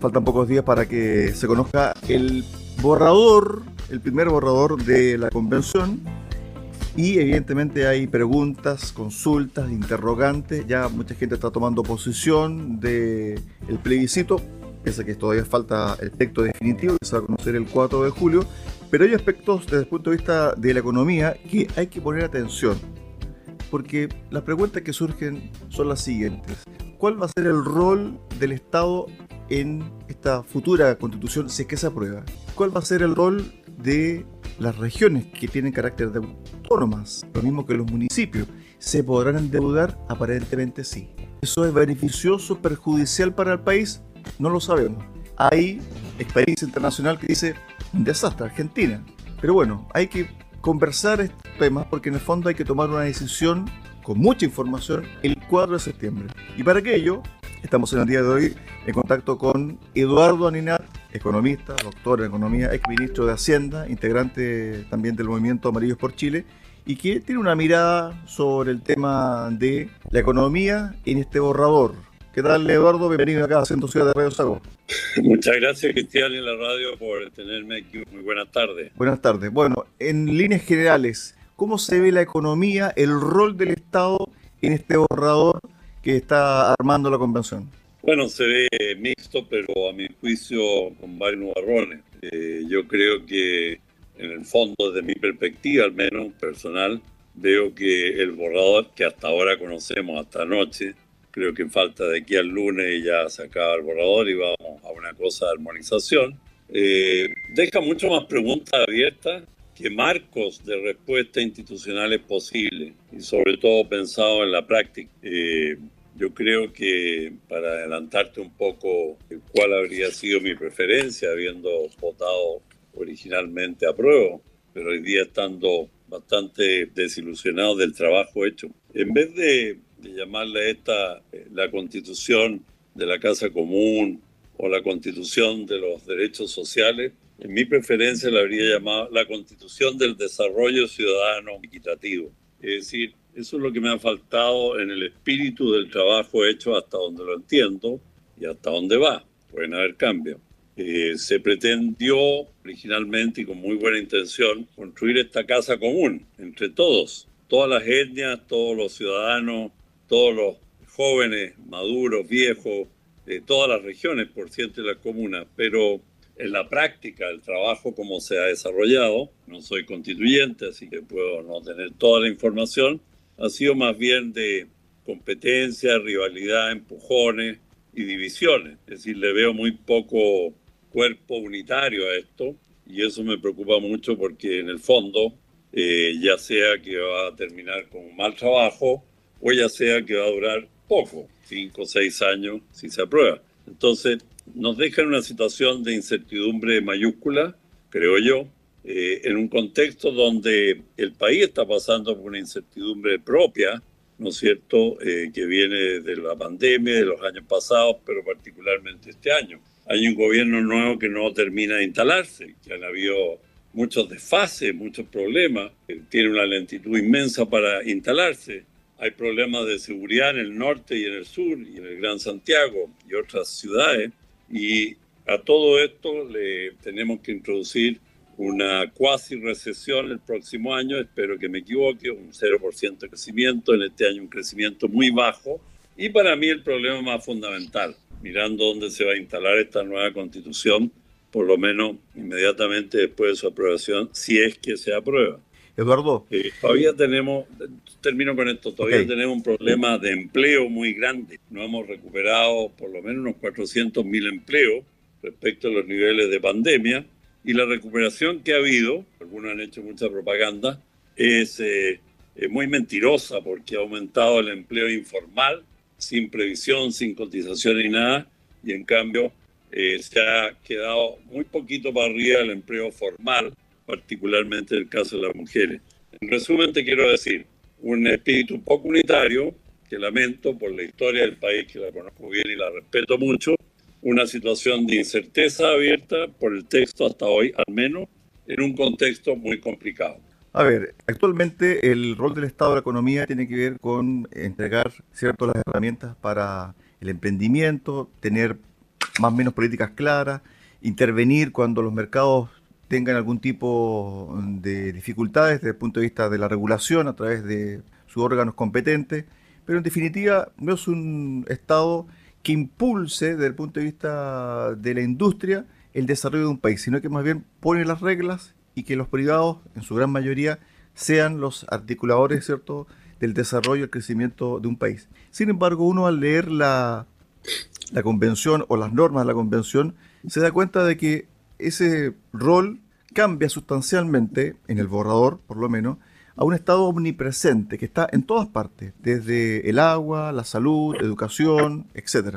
faltan pocos días para que se conozca el borrador, el primer borrador de la convención. Y evidentemente hay preguntas, consultas, interrogantes. Ya mucha gente está tomando posición del el plebiscito. Piensa que todavía falta el texto definitivo que se va a conocer el 4 de julio. Pero hay aspectos desde el punto de vista de la economía que hay que poner atención. Porque las preguntas que surgen son las siguientes. ¿Cuál va a ser el rol del Estado en esta futura constitución si es que se aprueba? ¿Cuál va a ser el rol de las regiones que tienen carácter de autónomas, lo mismo que los municipios? ¿Se podrán endeudar? Aparentemente sí. ¿Eso es beneficioso, perjudicial para el país? No lo sabemos. Hay experiencia internacional que dice un desastre, Argentina. Pero bueno, hay que conversar estos temas porque en el fondo hay que tomar una decisión con mucha información el 4 de septiembre. Y para aquello Estamos en el día de hoy en contacto con Eduardo Aninat, economista, doctor en economía, ex ministro de Hacienda, integrante también del movimiento Amarillos por Chile, y que tiene una mirada sobre el tema de la economía en este borrador. ¿Qué tal, Eduardo? Bienvenido acá a Centro Ciudad de Radio Sago. Muchas gracias, Cristian, en la radio por tenerme aquí. Muy buenas tardes. Buenas tardes. Bueno, en líneas generales, ¿cómo se ve la economía, el rol del Estado en este borrador que está armando la convención? Bueno, se ve mixto, pero a mi juicio con varios nubarrones. Eh, yo creo que en el fondo, desde mi perspectiva al menos personal, veo que el borrador que hasta ahora conocemos, hasta anoche, creo que falta de aquí al lunes ya se acaba el borrador y vamos a una cosa de armonización. Eh, deja mucho más preguntas abiertas que marcos de respuesta institucionales posibles y sobre todo pensado en la práctica. Eh, yo creo que para adelantarte un poco cuál habría sido mi preferencia, habiendo votado originalmente a prueba, pero hoy día estando bastante desilusionado del trabajo hecho, en vez de, de llamarle esta eh, la constitución de la casa común o la constitución de los derechos sociales, en mi preferencia la habría llamado la Constitución del Desarrollo Ciudadano Equitativo. Es decir, eso es lo que me ha faltado en el espíritu del trabajo hecho hasta donde lo entiendo y hasta donde va. Pueden haber cambios. Eh, se pretendió originalmente y con muy buena intención construir esta casa común entre todos, todas las etnias, todos los ciudadanos, todos los jóvenes, maduros, viejos, de todas las regiones, por cierto, de las comunas, pero en la práctica el trabajo como se ha desarrollado, no soy constituyente, así que puedo no tener toda la información, ha sido más bien de competencia, rivalidad, empujones y divisiones. Es decir, le veo muy poco cuerpo unitario a esto y eso me preocupa mucho porque en el fondo, eh, ya sea que va a terminar con un mal trabajo o ya sea que va a durar poco, cinco o seis años si se aprueba. Entonces, nos deja en una situación de incertidumbre mayúscula, creo yo, eh, en un contexto donde el país está pasando por una incertidumbre propia, ¿no es cierto?, eh, que viene de la pandemia, de los años pasados, pero particularmente este año. Hay un gobierno nuevo que no termina de instalarse, que han habido muchos desfases, muchos problemas, tiene una lentitud inmensa para instalarse. Hay problemas de seguridad en el norte y en el sur, y en el Gran Santiago y otras ciudades. Y a todo esto le tenemos que introducir una cuasi recesión el próximo año, espero que me equivoque, un 0% de crecimiento, en este año un crecimiento muy bajo. Y para mí el problema más fundamental, mirando dónde se va a instalar esta nueva constitución, por lo menos inmediatamente después de su aprobación, si es que se aprueba. Eduardo. Eh, todavía tenemos, termino con esto, todavía tenemos un problema de empleo muy grande. No hemos recuperado por lo menos unos 400 mil empleos respecto a los niveles de pandemia y la recuperación que ha habido, algunos han hecho mucha propaganda, es eh, muy mentirosa porque ha aumentado el empleo informal sin previsión, sin cotización ni nada y en cambio eh, se ha quedado muy poquito para arriba el empleo formal, particularmente en el caso de las mujeres. En resumen, te quiero decir, un espíritu poco unitario, que lamento por la historia del país, que la conozco bien y la respeto mucho, una situación de incerteza abierta por el texto hasta hoy, al menos, en un contexto muy complicado. A ver, actualmente el rol del Estado de la economía tiene que ver con entregar ciertas las herramientas para el emprendimiento, tener más o menos políticas claras, intervenir cuando los mercados tengan algún tipo de dificultades desde el punto de vista de la regulación a través de sus órganos competentes, pero en definitiva no es un Estado que impulse desde el punto de vista de la industria el desarrollo de un país, sino que más bien pone las reglas y que los privados, en su gran mayoría, sean los articuladores, ¿cierto?, del desarrollo y el crecimiento de un país. Sin embargo, uno al leer la, la convención o las normas de la convención, se da cuenta de que ese rol cambia sustancialmente, en el borrador por lo menos, a un estado omnipresente que está en todas partes, desde el agua, la salud, educación, etc.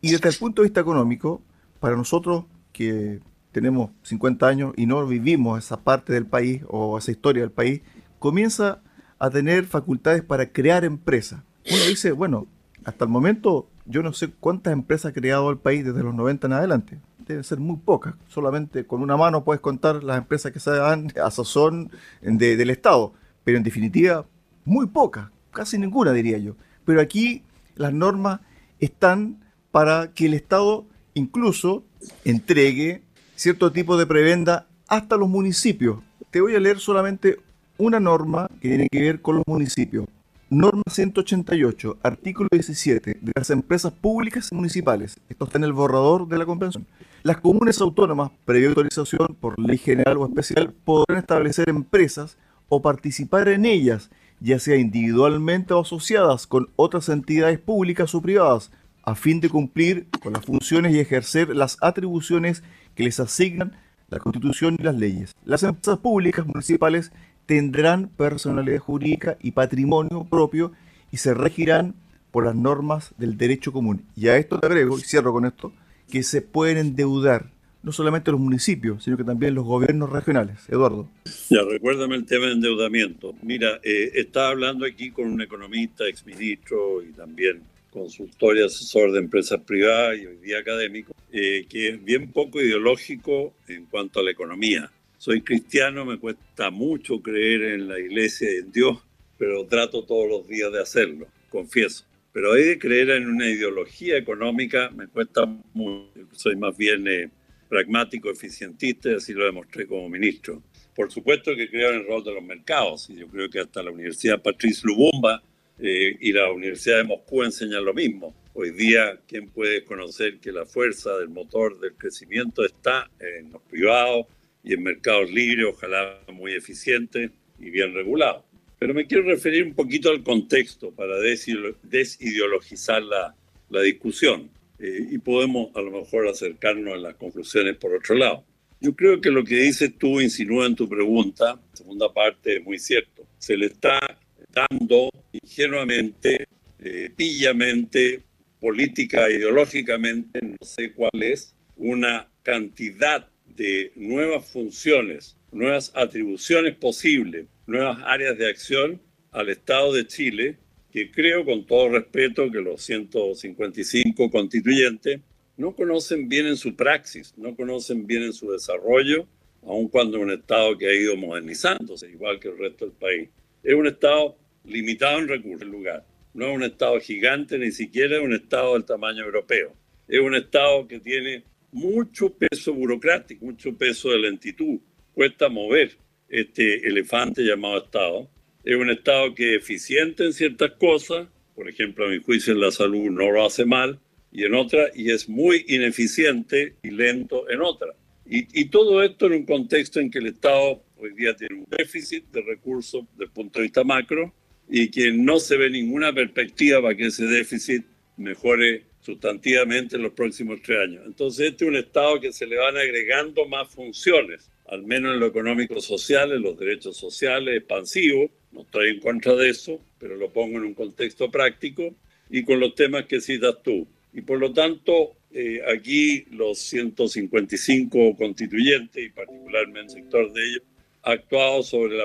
Y desde el punto de vista económico, para nosotros que tenemos 50 años y no vivimos esa parte del país o esa historia del país, comienza a tener facultades para crear empresas. Uno dice, bueno, hasta el momento yo no sé cuántas empresas ha creado el país desde los 90 en adelante. Deben ser muy pocas. Solamente con una mano puedes contar las empresas que se dan a sazón del Estado. Pero en definitiva, muy pocas. Casi ninguna, diría yo. Pero aquí las normas están para que el Estado incluso entregue cierto tipo de prebenda hasta los municipios. Te voy a leer solamente una norma que tiene que ver con los municipios. Norma 188, artículo 17, de las empresas públicas municipales. Esto está en el borrador de la convención. Las comunes autónomas, previa autorización por ley general o especial, podrán establecer empresas o participar en ellas, ya sea individualmente o asociadas con otras entidades públicas o privadas, a fin de cumplir con las funciones y ejercer las atribuciones que les asignan la Constitución y las leyes. Las empresas públicas municipales tendrán personalidad jurídica y patrimonio propio y se regirán por las normas del derecho común. Y a esto te agrego, y cierro con esto, que se pueden endeudar no solamente los municipios, sino que también los gobiernos regionales. Eduardo. Ya, recuérdame el tema de endeudamiento. Mira, eh, estaba hablando aquí con un economista, exministro y también consultor y asesor de empresas privadas y hoy día académico, eh, que es bien poco ideológico en cuanto a la economía soy cristiano, me cuesta mucho creer en la iglesia y en Dios, pero trato todos los días de hacerlo, confieso. Pero hay de creer en una ideología económica, me cuesta mucho. Soy más bien eh, pragmático, eficientista y así lo demostré como ministro. Por supuesto que creo en el rol de los mercados y yo creo que hasta la Universidad Patrice Lubumba eh, y la Universidad de Moscú enseñan lo mismo. Hoy día, ¿quién puede conocer que la fuerza del motor del crecimiento está en los privados, y en mercados libres, ojalá muy eficientes y bien regulados. Pero me quiero referir un poquito al contexto para desideologizar la, la discusión eh, y podemos a lo mejor acercarnos a las conclusiones por otro lado. Yo creo que lo que dices tú insinúa en tu pregunta, segunda parte, es muy cierto. Se le está dando ingenuamente, eh, pillamente, política, ideológicamente, no sé cuál es, una cantidad de nuevas funciones, nuevas atribuciones posibles, nuevas áreas de acción al Estado de Chile, que creo con todo respeto que los 155 constituyentes no conocen bien en su praxis, no conocen bien en su desarrollo, aun cuando es un Estado que ha ido modernizándose, igual que el resto del país. Es un Estado limitado en recursos, en lugar. No es un Estado gigante, ni siquiera es un Estado del tamaño europeo. Es un Estado que tiene mucho peso burocrático, mucho peso de lentitud. Cuesta mover este elefante llamado Estado. Es un Estado que es eficiente en ciertas cosas, por ejemplo, a mi juicio en la salud no lo hace mal, y en otras, y es muy ineficiente y lento en otras. Y, y, todo esto en un contexto en que el Estado hoy día tiene un déficit de recursos desde el punto de vista macro y que no se ve ninguna perspectiva para que ese déficit mejore sustantivamente en los próximos tres años. Entonces, este es un Estado que se le van agregando más funciones, al menos en lo económico-social, en los derechos sociales, expansivos. No estoy en contra de eso, pero lo pongo en un contexto práctico y con los temas que citas tú. Y por lo tanto, eh, aquí los 155 constituyentes, y particularmente el sector de ellos, ha actuado sobre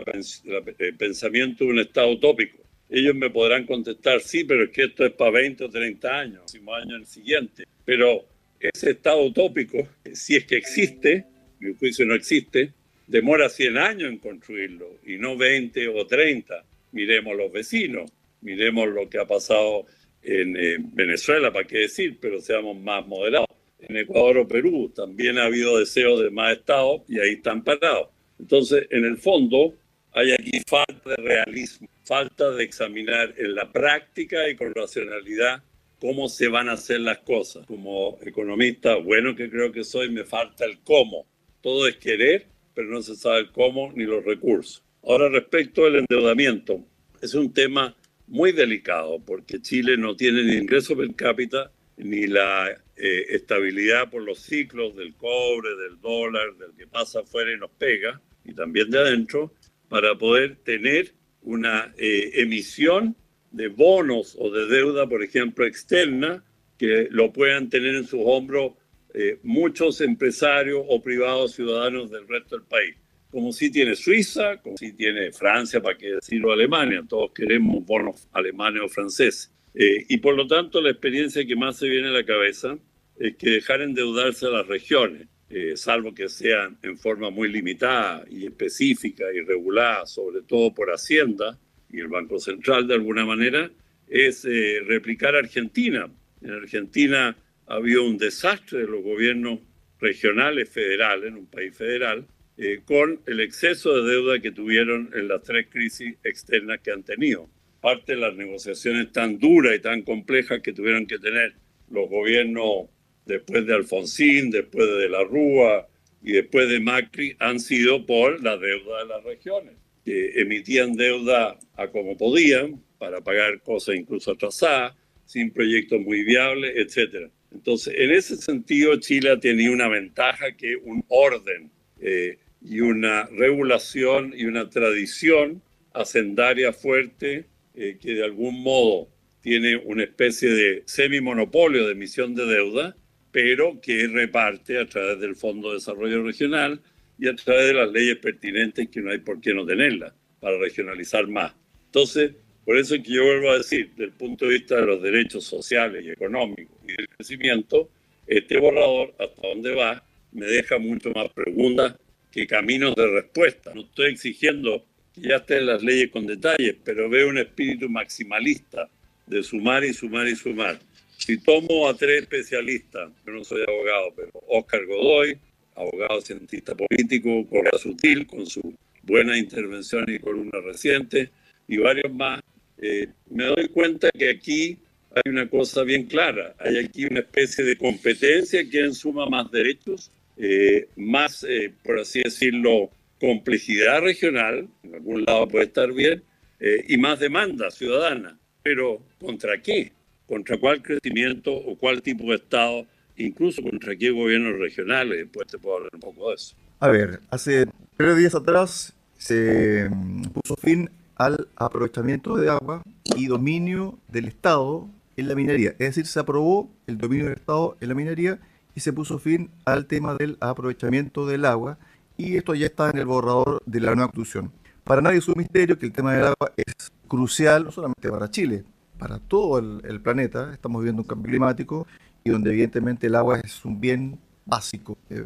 el pensamiento de un Estado utópico ellos me podrán contestar, sí, pero es que esto es para 20 o 30 años, próximo año el siguiente. Pero ese estado utópico, si es que existe, mi juicio no existe, demora 100 años en construirlo y no 20 o 30. Miremos los vecinos, miremos lo que ha pasado en Venezuela, para qué decir, pero seamos más moderados. en Ecuador o Perú. También ha habido deseos de más estados y ahí están parados. Entonces, en el fondo, hay aquí falta de realismo, falta de examinar en la práctica y con racionalidad cómo se van a hacer las cosas. Como economista, bueno que creo que soy, me falta el cómo. Todo es querer, pero no se sabe cómo ni los recursos. Ahora, respecto al endeudamiento, es un tema muy delicado porque Chile no tiene ni ingreso per cápita ni la eh, estabilidad por los ciclos del cobre, del dólar, del que pasa afuera y nos pega, y también de adentro, para poder tener una eh, emisión de bonos o de deuda, por ejemplo, externa, que lo puedan tener en sus hombros eh, muchos empresarios o privados ciudadanos del resto del país. Como si tiene Suiza, como si tiene Francia, para qué decirlo Alemania. Todos queremos bonos alemanes o franceses. Eh, y por lo tanto, la experiencia que más se viene a la cabeza es que dejar endeudarse a las regiones, eh, salvo que sean en forma muy limitada y específica y regulada, sobre todo por Hacienda y el Banco Central de alguna manera, es eh, replicar Argentina. En Argentina habido un desastre de los gobiernos regionales federales, en un país federal, con el exceso de deuda que tuvieron en las tres crisis externas que han tenido parte de las negociaciones tan duras y tan complejas que tuvieron que tener los gobiernos después de Alfonsín, después de La Rúa y después de Macri han sido por la deuda de las regiones, que emitían deuda a como podían para pagar cosas incluso atrasadas, sin proyectos muy viables, etc. Entonces, en ese sentido, Chile ha una ventaja que un orden eh, y una regulación y una tradición hacendaria fuerte eh, que de algún modo tiene una especie de semi-monopolio de emisión de deuda, pero que reparte a través del Fondo de Desarrollo Regional y a través de las leyes pertinentes que no hay por qué no tenerlas para regionalizar más. Entonces, por eso es que yo vuelvo a decir, desde el punto de vista de los derechos sociales y económicos y del crecimiento, este borrador, hasta dónde va, me deja mucho más preguntas que caminos de respuesta. No estoy exigiendo ya estén las leyes con detalles, pero veo un espíritu maximalista de sumar y sumar y sumar. Si tomo a tres especialistas, yo no soy abogado, pero Oscar Godoy, abogado cientista político, Correa Sutil, con su buena intervención y columna reciente, y varios más, eh, me doy cuenta que aquí hay una cosa bien clara. Hay aquí una especie de competencia que suma más derechos, eh, más, eh, por así decirlo, complejidad regional, en algún lado puede estar bien, eh, y más demanda ciudadana. Pero ¿contra qué? ¿Contra cuál crecimiento o cuál tipo de Estado? Incluso contra qué gobiernos regionales. Después te puedo hablar un poco de eso. A ver, hace tres días atrás se puso fin al aprovechamiento de agua y dominio del Estado en la minería. Es decir, se aprobó el dominio del Estado en la minería y se puso fin al tema del aprovechamiento del agua y esto ya está en el borrador de la nueva constitución. Para nadie es un misterio que el tema del agua es crucial, no solamente para Chile, para todo el, planeta. Estamos viviendo un cambio climático y donde evidentemente el agua es un bien básico, eh,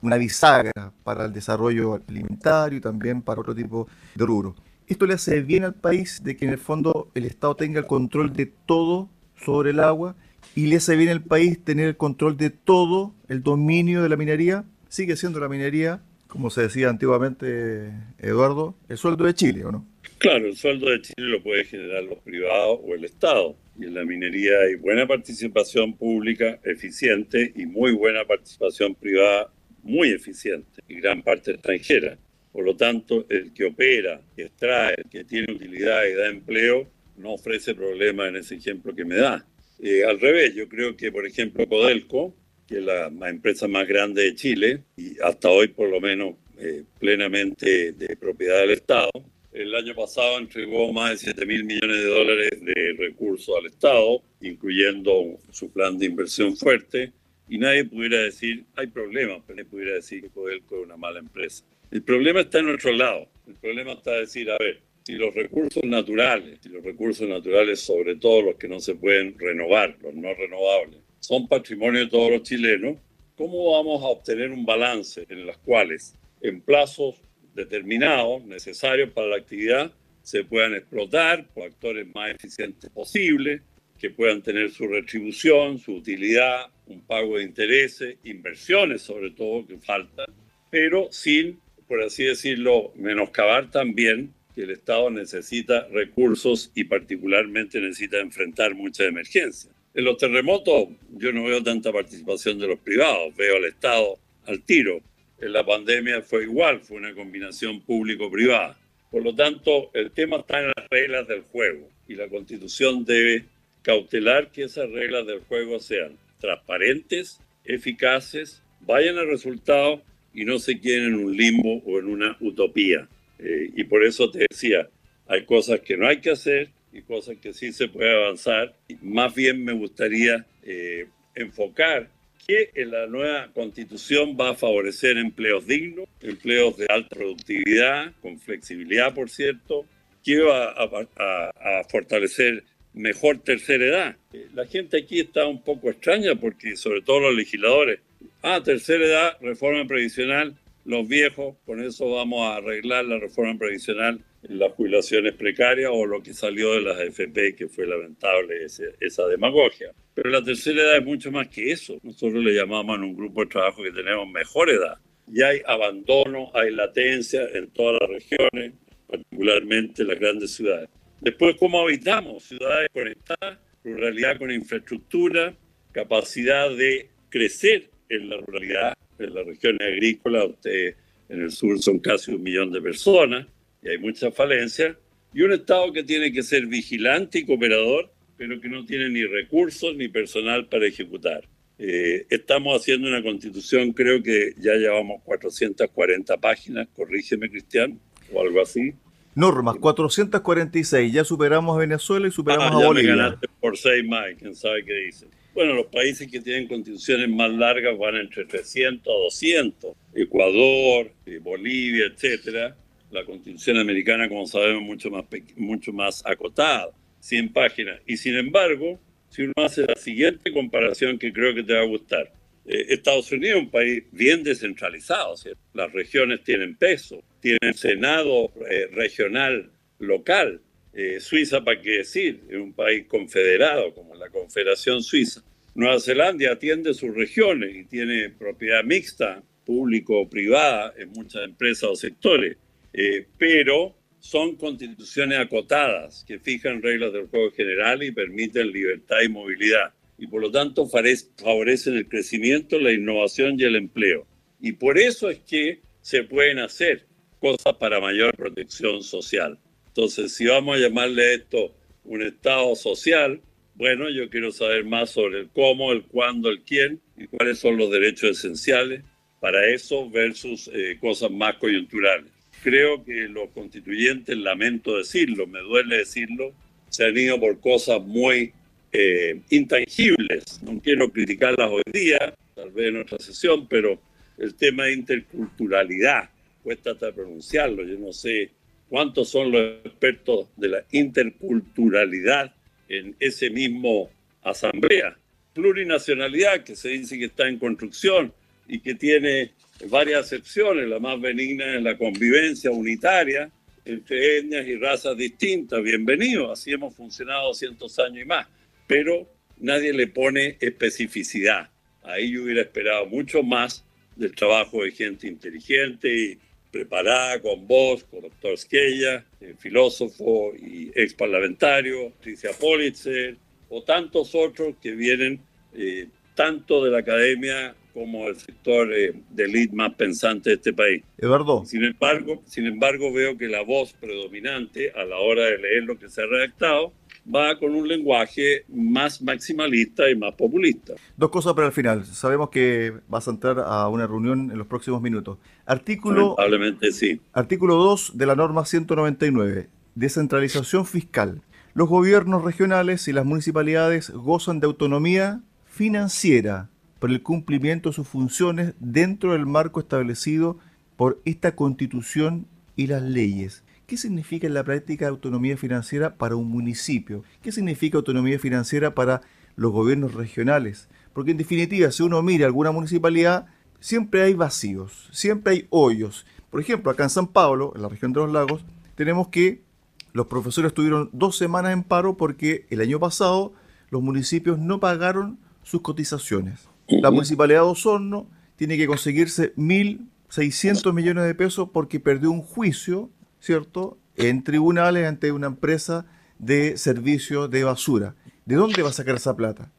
una bisagra para el desarrollo alimentario y también para otro tipo de rubro. Esto le hace bien al país de que en el fondo el Estado tenga el control de todo sobre el agua y le hace bien al país tener el control de todo el dominio de la minería. Sigue siendo la minería como se decía antiguamente, Eduardo, el sueldo de Chile, ¿o no? Claro, el sueldo de Chile lo puede generar los privados o el Estado. Y en la minería hay buena participación pública eficiente y muy buena participación privada muy eficiente y gran parte extranjera. Por lo tanto, el que opera, que extrae, que tiene utilidad y da empleo, no ofrece problemas en ese ejemplo que me da. Eh, al revés, yo creo que, por ejemplo, Codelco que es la, empresa más grande de Chile y hasta hoy por lo menos eh, plenamente de propiedad del Estado. El año pasado entregó más de 7 mil millones de dólares de recursos al Estado, incluyendo su plan de inversión fuerte, y nadie pudiera decir, hay problemas, pero nadie pudiera decir que Codelco es una mala empresa. El problema está en otro lado. El problema está decir, a ver, si los recursos naturales, si los recursos naturales, sobre todo los que no se pueden renovar, los no renovables, son patrimonio de todos los chilenos, ¿cómo vamos a obtener un balance en los cuales en plazos determinados, necesarios para la actividad, se puedan explotar por actores más eficientes posibles, que puedan tener su retribución, su utilidad, un pago de intereses, inversiones sobre todo que faltan, pero sin, por así decirlo, menoscabar también que el Estado necesita recursos y particularmente necesita enfrentar muchas emergencias. En los terremotos yo no veo tanta participación de los privados, veo al Estado al tiro. En la pandemia fue igual, fue una combinación público-privada. Por lo tanto, el tema está en las reglas del juego y la Constitución debe cautelar que esas reglas del juego sean transparentes, eficaces, vayan al resultado y no se queden en un limbo o en una utopía. Eh, y por eso te decía, hay cosas que no hay que hacer y cosas que sí se puede avanzar. Más bien me gustaría eh, enfocar que en la nueva constitución va a favorecer empleos dignos, empleos de alta productividad, con flexibilidad, por cierto, que va a, a fortalecer mejor tercera edad. Eh, la gente aquí está un poco extraña porque sobre todo los legisladores, ah, tercera edad, reforma previsional, los viejos, con eso vamos a arreglar la reforma previsional las jubilaciones precarias o lo que salió de las AFP, que fue lamentable esa demagogia. Pero la tercera edad es mucho más que eso. Nosotros le llamamos en un grupo de trabajo que tenemos mejor edad. Y hay abandono, hay latencia en todas las regiones, particularmente en las grandes ciudades. Después, ¿cómo habitamos? Ciudades conectadas, ruralidad con infraestructura, capacidad de crecer en la ruralidad, en las regiones agrícolas, usted en el sur son casi un millón de personas y hay muchas falencias, y un Estado que tiene que ser vigilante y cooperador, pero que no tiene ni recursos ni personal para ejecutar. Eh, estamos haciendo una constitución, creo que ya llevamos 440 páginas, corrígeme Cristian, o algo así, Normas, 446. Ya superamos a Venezuela y superamos ah, a Bolivia. Me ganaste por seis más, quién sabe qué dicen. Bueno, los países que tienen constituciones más largas van entre 300 a 200. Ecuador, eh, Bolivia, etcétera. La constitución americana, como sabemos, mucho más, mucho más acotada, 100 páginas. Y sin embargo, si uno hace la siguiente comparación que creo que te va a gustar. Eh, Estados Unidos es un país bien descentralizado, ¿cierto? las regiones tienen peso, tienen senado eh, regional local. Suiza, ¿para qué decir? Es un país confederado como la Confederación Suiza. Nueva Zelanda atiende sus regiones y tiene propiedad mixta, público o privada, en muchas empresas o sectores, pero son constituciones acotadas que fijan reglas del juego general y permiten libertad y movilidad y por lo tanto favorecen el crecimiento, la innovación y el empleo. Y por eso es que se pueden hacer cosas para mayor protección social. Entonces, si vamos a llamarle esto un Estado social, bueno, yo quiero saber más sobre el cómo, el cuándo, el quién y cuáles son los derechos esenciales para eso versus eh, cosas más coyunturales. Creo que los constituyentes, lamento decirlo, me duele decirlo, se han ido por cosas muy eh, intangibles. No quiero criticarlas hoy día, tal vez en otra sesión, pero el tema de interculturalidad, cuesta hasta pronunciarlo, yo no sé cuántos son los expertos de la interculturalidad en ese mismo asamblea. Plurinacionalidad, que se dice que está en construcción y que tiene varias excepciones, la más benigna es la convivencia unitaria entre etnias y razas distintas. Bienvenido, así hemos funcionado cientos años y más pero nadie le pone especificidad. Ahí yo hubiera esperado mucho más del trabajo de gente inteligente y preparada con vos, con el doctor Skella, filósofo y ex parlamentario, Tricia Politzer, o tantos otros que vienen eh, tanto de la academia como del sector eh, de élite más pensante de este país. Eduardo. Sin embargo, sin embargo, veo que la voz predominante a la hora de leer lo que se ha redactado va con un lenguaje más maximalista y más populista. Dos cosas para el final. Sabemos que vas a entrar a una reunión en los próximos minutos. Artículo, sí. Artículo 2 de la norma 199. Descentralización fiscal. Los gobiernos regionales y las municipalidades gozan de autonomía financiera por el cumplimiento de sus funciones dentro del marco establecido por esta constitución y las leyes. ¿Qué significa en la práctica autonomía financiera para un municipio? ¿Qué significa autonomía financiera para los gobiernos regionales? Porque en definitiva, si uno mira alguna municipalidad, siempre hay vacíos, siempre hay hoyos. Por ejemplo, acá en San Pablo, en la región de los lagos, tenemos que los profesores estuvieron dos semanas en paro porque el año pasado los municipios no pagaron sus cotizaciones. La municipalidad de Osorno tiene que conseguirse 1.600 millones de pesos porque perdió un juicio, ¿cierto?, en tribunales ante una empresa de servicio de basura. ¿De dónde va a sacar esa plata?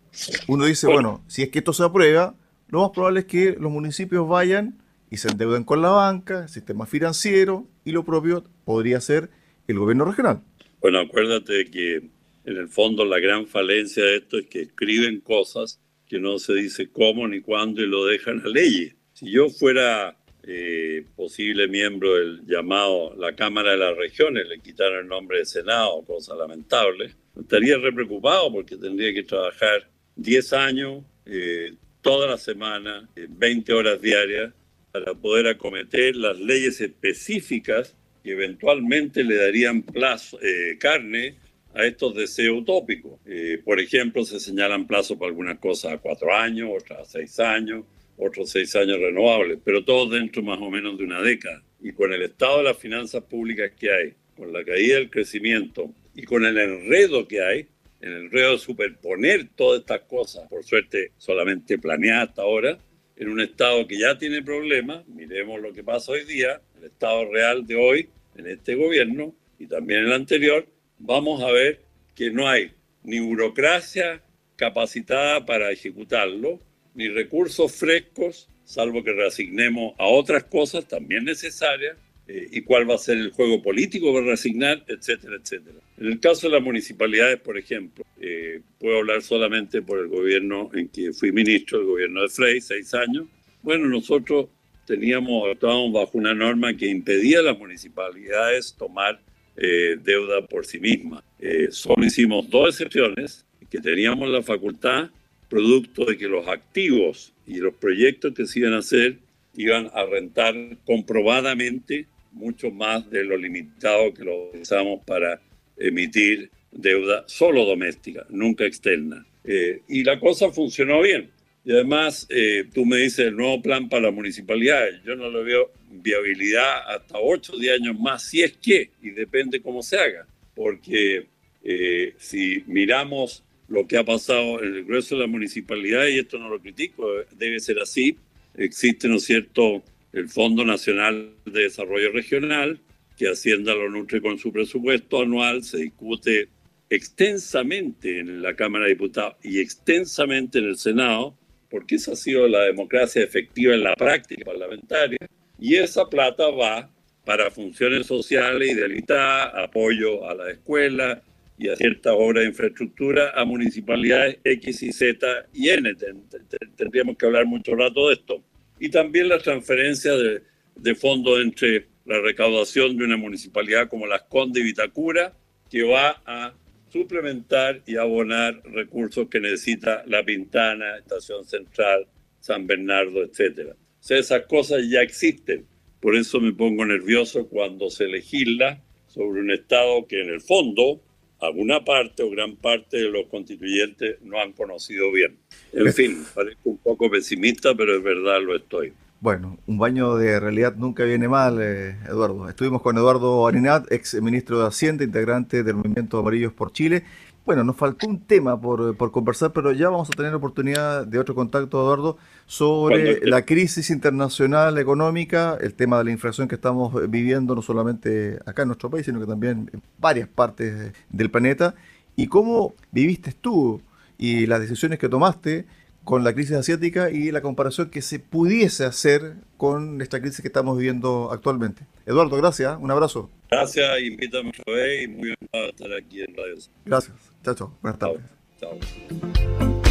Uno dice, bueno, si es que esto se aprueba, lo más probable es que los municipios vayan y se endeuden con la banca, el sistema financiero, y lo propio podría ser el gobierno regional. Bueno, acuérdate que en el fondo la gran falencia de esto es que escriben cosas que no se dice cómo ni cuándo y lo dejan a leyes. Si yo fuera eh, posible miembro del llamado la Cámara de las Regiones, le quitaron el nombre de Senado, cosa lamentable, estaría re preocupado porque tendría que trabajar 10 años, eh, toda la semana, 20 eh, horas diarias, para poder acometer las leyes específicas que eventualmente le darían plazo, eh, carne a estos deseos utópicos. por ejemplo, se señalan plazos para algunas cosas a cuatro años, otras a seis años, otros seis años renovables, pero todos dentro más o menos de una década. Y con el estado de las finanzas públicas que hay, con la caída del crecimiento y con el enredo que hay, el enredo de superponer todas estas cosas, por suerte solamente planeadas hasta ahora, en un Estado que ya tiene problemas, miremos lo que pasa hoy día, el Estado real de hoy, en este gobierno y también en el anterior, vamos a ver que no hay ni burocracia capacitada para ejecutarlo, ni recursos frescos, salvo que reasignemos a otras cosas también necesarias, eh, y cuál va a ser el juego político para reasignar, etcétera, etcétera. En el caso de las municipalidades, por ejemplo, eh, puedo hablar solamente por el gobierno en que fui ministro, el gobierno de Frey, seis años. Bueno, nosotros teníamos, estábamos bajo una norma que impedía a las municipalidades tomar eh, deuda por sí mismas. solo hicimos dos excepciones, que teníamos la facultad, producto de que los activos y los proyectos que se iban a hacer iban a rentar comprobadamente mucho más de lo limitado que lo usamos para emitir deuda solo doméstica, nunca externa. Eh, y la cosa funcionó bien. Y además, eh, tú me dices el nuevo plan para la municipalidad. Yo no lo veo viabilidad hasta 8 o 10 años más, si es que, y depende cómo se haga. Porque eh, si miramos lo que ha pasado en el grueso de la municipalidad, y esto no lo critico, debe ser así, existe, ¿no es cierto?, el Fondo Nacional de Desarrollo Regional, que Hacienda lo nutre con su presupuesto anual, se discute extensamente en la Cámara de Diputados y extensamente en el Senado, porque esa ha sido la democracia efectiva en la práctica parlamentaria, y esa plata va para funciones sociales, idealidad, apoyo a la escuela y a ciertas obras de infraestructura a municipalidades X y Z y N. Tendríamos que hablar mucho rato de esto. Y también la transferencia de, de fondos entre la recaudación de una municipalidad como Las Condes y Vitacura, que va a suplementar y abonar recursos que necesita La Pintana, Estación Central, San Bernardo, etc. O sea, esas cosas ya existen. Por eso me pongo nervioso cuando se legisla sobre un Estado que en el fondo alguna parte o gran parte de los constituyentes no han conocido bien. En fin, parezco un poco pesimista, pero es verdad, lo estoy. Bueno, un baño de realidad nunca viene mal, eh, Eduardo. Estuvimos con Eduardo Arinat, ex ministro de Hacienda, integrante del Movimiento Amarillos por Chile. Bueno, nos faltó un tema por, conversar, pero ya vamos a tener oportunidad de otro contacto, Eduardo, sobre la crisis internacional económica, el tema de la inflación que estamos viviendo no solamente acá en nuestro país, sino que también en varias partes del planeta, y cómo viviste tú y las decisiones que tomaste con la crisis asiática y la comparación que se pudiese hacer con esta crisis que estamos viviendo actualmente. Eduardo, gracias, un abrazo. Gracias, invítame a y muy honrado estar aquí en Radio. Gracias, Chao, chao. Chao.